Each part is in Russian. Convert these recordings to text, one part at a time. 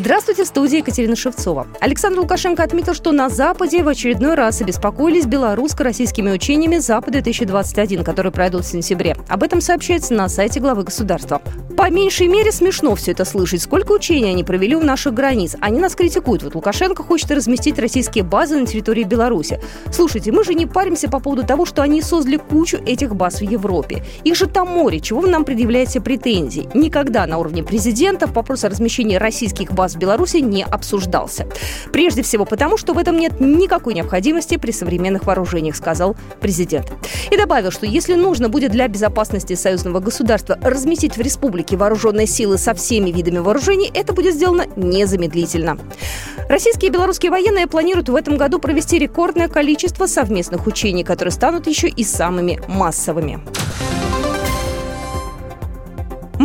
Здравствуйте, в студии Екатерина Шевцова. Александр Лукашенко отметил, что на Западе в очередной раз обеспокоились белорусско-российскими учениями «Запад-2021», которые пройдут в сентябре. Об этом сообщается на сайте главы государства. По меньшей мере смешно все это слышать. Сколько учений они провели у наших границ. Они нас критикуют. Вот Лукашенко хочет разместить российские базы на территории Беларуси. Слушайте, мы же не паримся по поводу того, что они создали кучу этих баз в Европе. Их же там море. Чего вы нам предъявляете претензий? Никогда на уровне президента вопрос о размещении российских баз в Беларуси не обсуждался. Прежде всего потому, что в этом нет никакой необходимости при современных вооружениях, сказал президент. И добавил, что если нужно будет для безопасности союзного государства разместить в республике вооруженные силы со всеми видами вооружений, это будет сделано незамедлительно. Российские и белорусские военные планируют в этом году провести рекордное количество совместных учений, которые станут еще и самыми массовыми.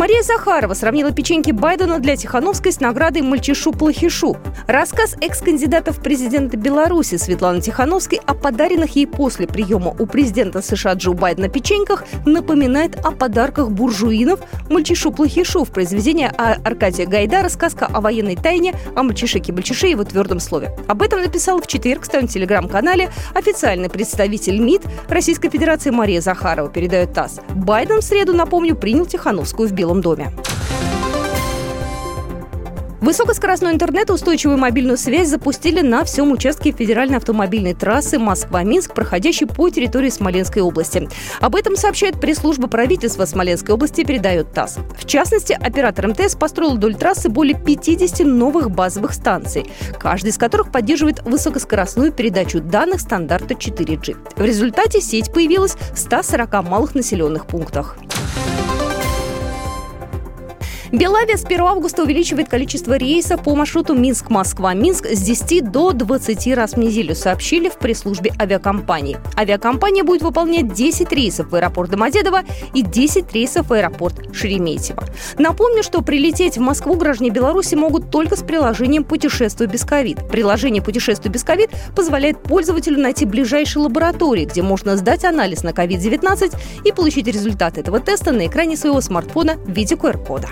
Мария Захарова сравнила печеньки Байдена для Тихановской с наградой «Мальчишу-плохишу». Рассказ экс-кандидата в президенты Беларуси Светланы Тихановской о подаренных ей после приема у президента США Джо Байдена печеньках напоминает о подарках буржуинов «Мальчишу-плохишу» в произведении Аркадия Гайдара «Сказка о военной тайне о мальчишеке-мальчише и его твердом слове». Об этом написал в четверг в своем телеграм-канале официальный представитель МИД Российской Федерации Мария Захарова, передает ТАСС. Байден в среду, напомню, принял Тихановскую в Беларусь Белом доме. Высокоскоростной интернет и устойчивую мобильную связь запустили на всем участке федеральной автомобильной трассы Москва-Минск, проходящей по территории Смоленской области. Об этом сообщает пресс-служба правительства Смоленской области и передает ТАСС. В частности, оператор МТС построил вдоль трассы более 50 новых базовых станций, каждая из которых поддерживает высокоскоростную передачу данных стандарта 4G. В результате сеть появилась в 140 малых населенных пунктах. Белавия с 1 августа увеличивает количество рейсов по маршруту Минск-Москва-Минск с 10 до 20 раз в неделю, сообщили в пресс-службе авиакомпании. Авиакомпания будет выполнять 10 рейсов в аэропорт Домодедово и 10 рейсов в аэропорт Шереметьево. Напомню, что прилететь в Москву граждане Беларуси могут только с приложением «Путешествую без ковид». Приложение «Путешествую без ковид» позволяет пользователю найти ближайшие лаборатории, где можно сдать анализ на COVID-19 и получить результат этого теста на экране своего смартфона в виде QR-кода.